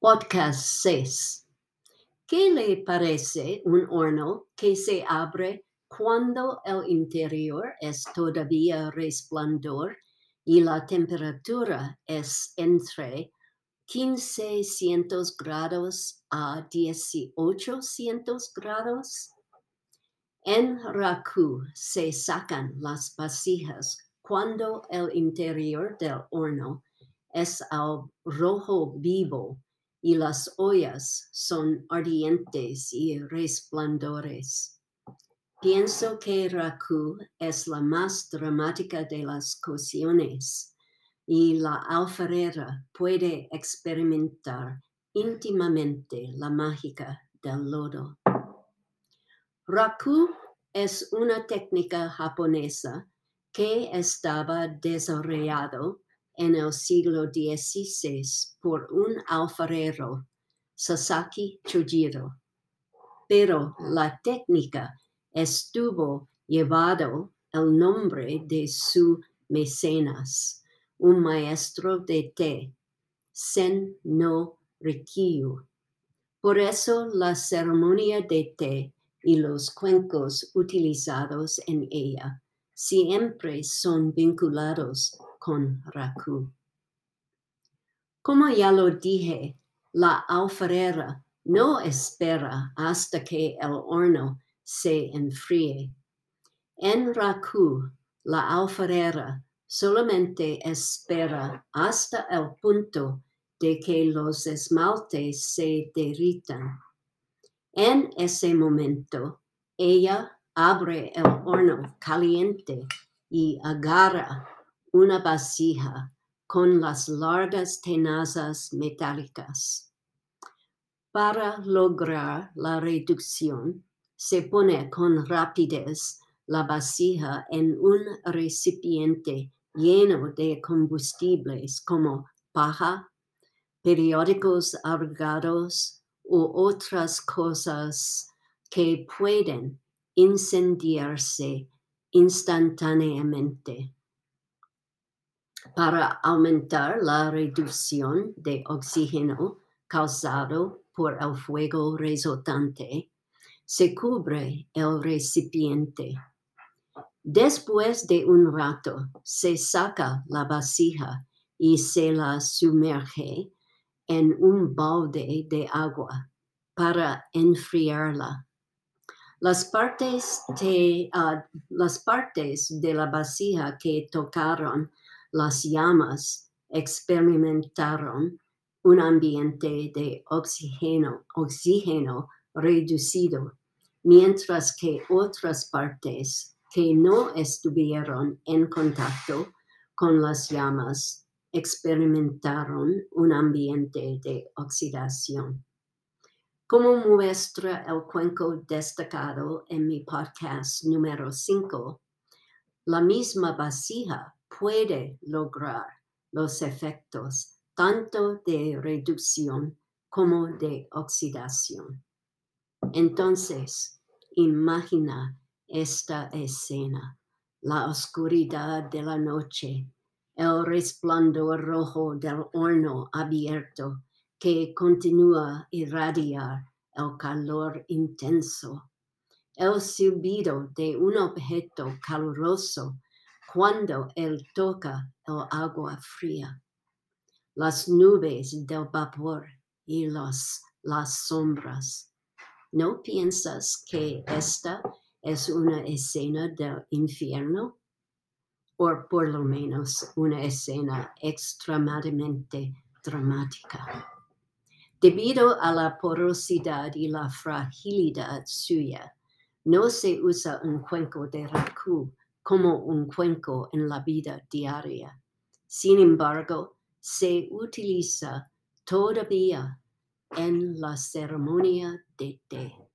Podcast 6. ¿Qué le parece un horno que se abre cuando el interior es todavía resplandor y la temperatura es entre 1500 grados a 1800 grados? En Raku se sacan las vasijas cuando el interior del horno es al rojo vivo y las ollas son ardientes y resplandores. Pienso que Raku es la más dramática de las cocciones y la alfarera puede experimentar íntimamente la mágica del lodo. Raku es una técnica japonesa que estaba desarrollado en el siglo XVI por un alfarero, Sasaki Chojiro. Pero la técnica estuvo llevado el nombre de su mecenas, un maestro de té, Sen no Rikyu. Por eso la ceremonia de té y los cuencos utilizados en ella siempre son vinculados con Raku. Como ya lo dije, la alfarera no espera hasta que el horno se enfríe. En Raku, la alfarera solamente espera hasta el punto de que los esmaltes se derritan. En ese momento, ella abre el horno caliente y agarra una vasija con las largas tenazas metálicas. Para lograr la reducción, se pone con rapidez la vasija en un recipiente lleno de combustibles como paja, periódicos arrugados u otras cosas que pueden incendiarse instantáneamente para aumentar la reducción de oxígeno causado por el fuego resultante, se cubre el recipiente. Después de un rato, se saca la vasija y se la sumerge en un balde de agua para enfriarla. Las partes, ah, las partes de la vasija que tocaron las llamas experimentaron un ambiente de oxígeno, reducido, mientras que otras partes que no estuvieron en contacto con las llamas experimentaron un ambiente de oxidación. Como muestra el cuenco destacado en mi podcast número 5, la misma vasija puede lograr los efectos tanto de reducción como de oxidación. Entonces, imagina esta escena, la oscuridad de la noche, el resplandor rojo del horno abierto que continúa irradiar el calor intenso, el silbido de un objeto caluroso cuando él toca el agua fría, las nubes del vapor y las sombras. ¿No piensas que esta es una escena del infierno? O por lo menos una escena extremadamente dramática. Debido a la porosidad y la fragilidad suya, no se usa un cuenco de raku como un cuenco en la vida diaria. Sin embargo, se utiliza todavía en la ceremonia de té.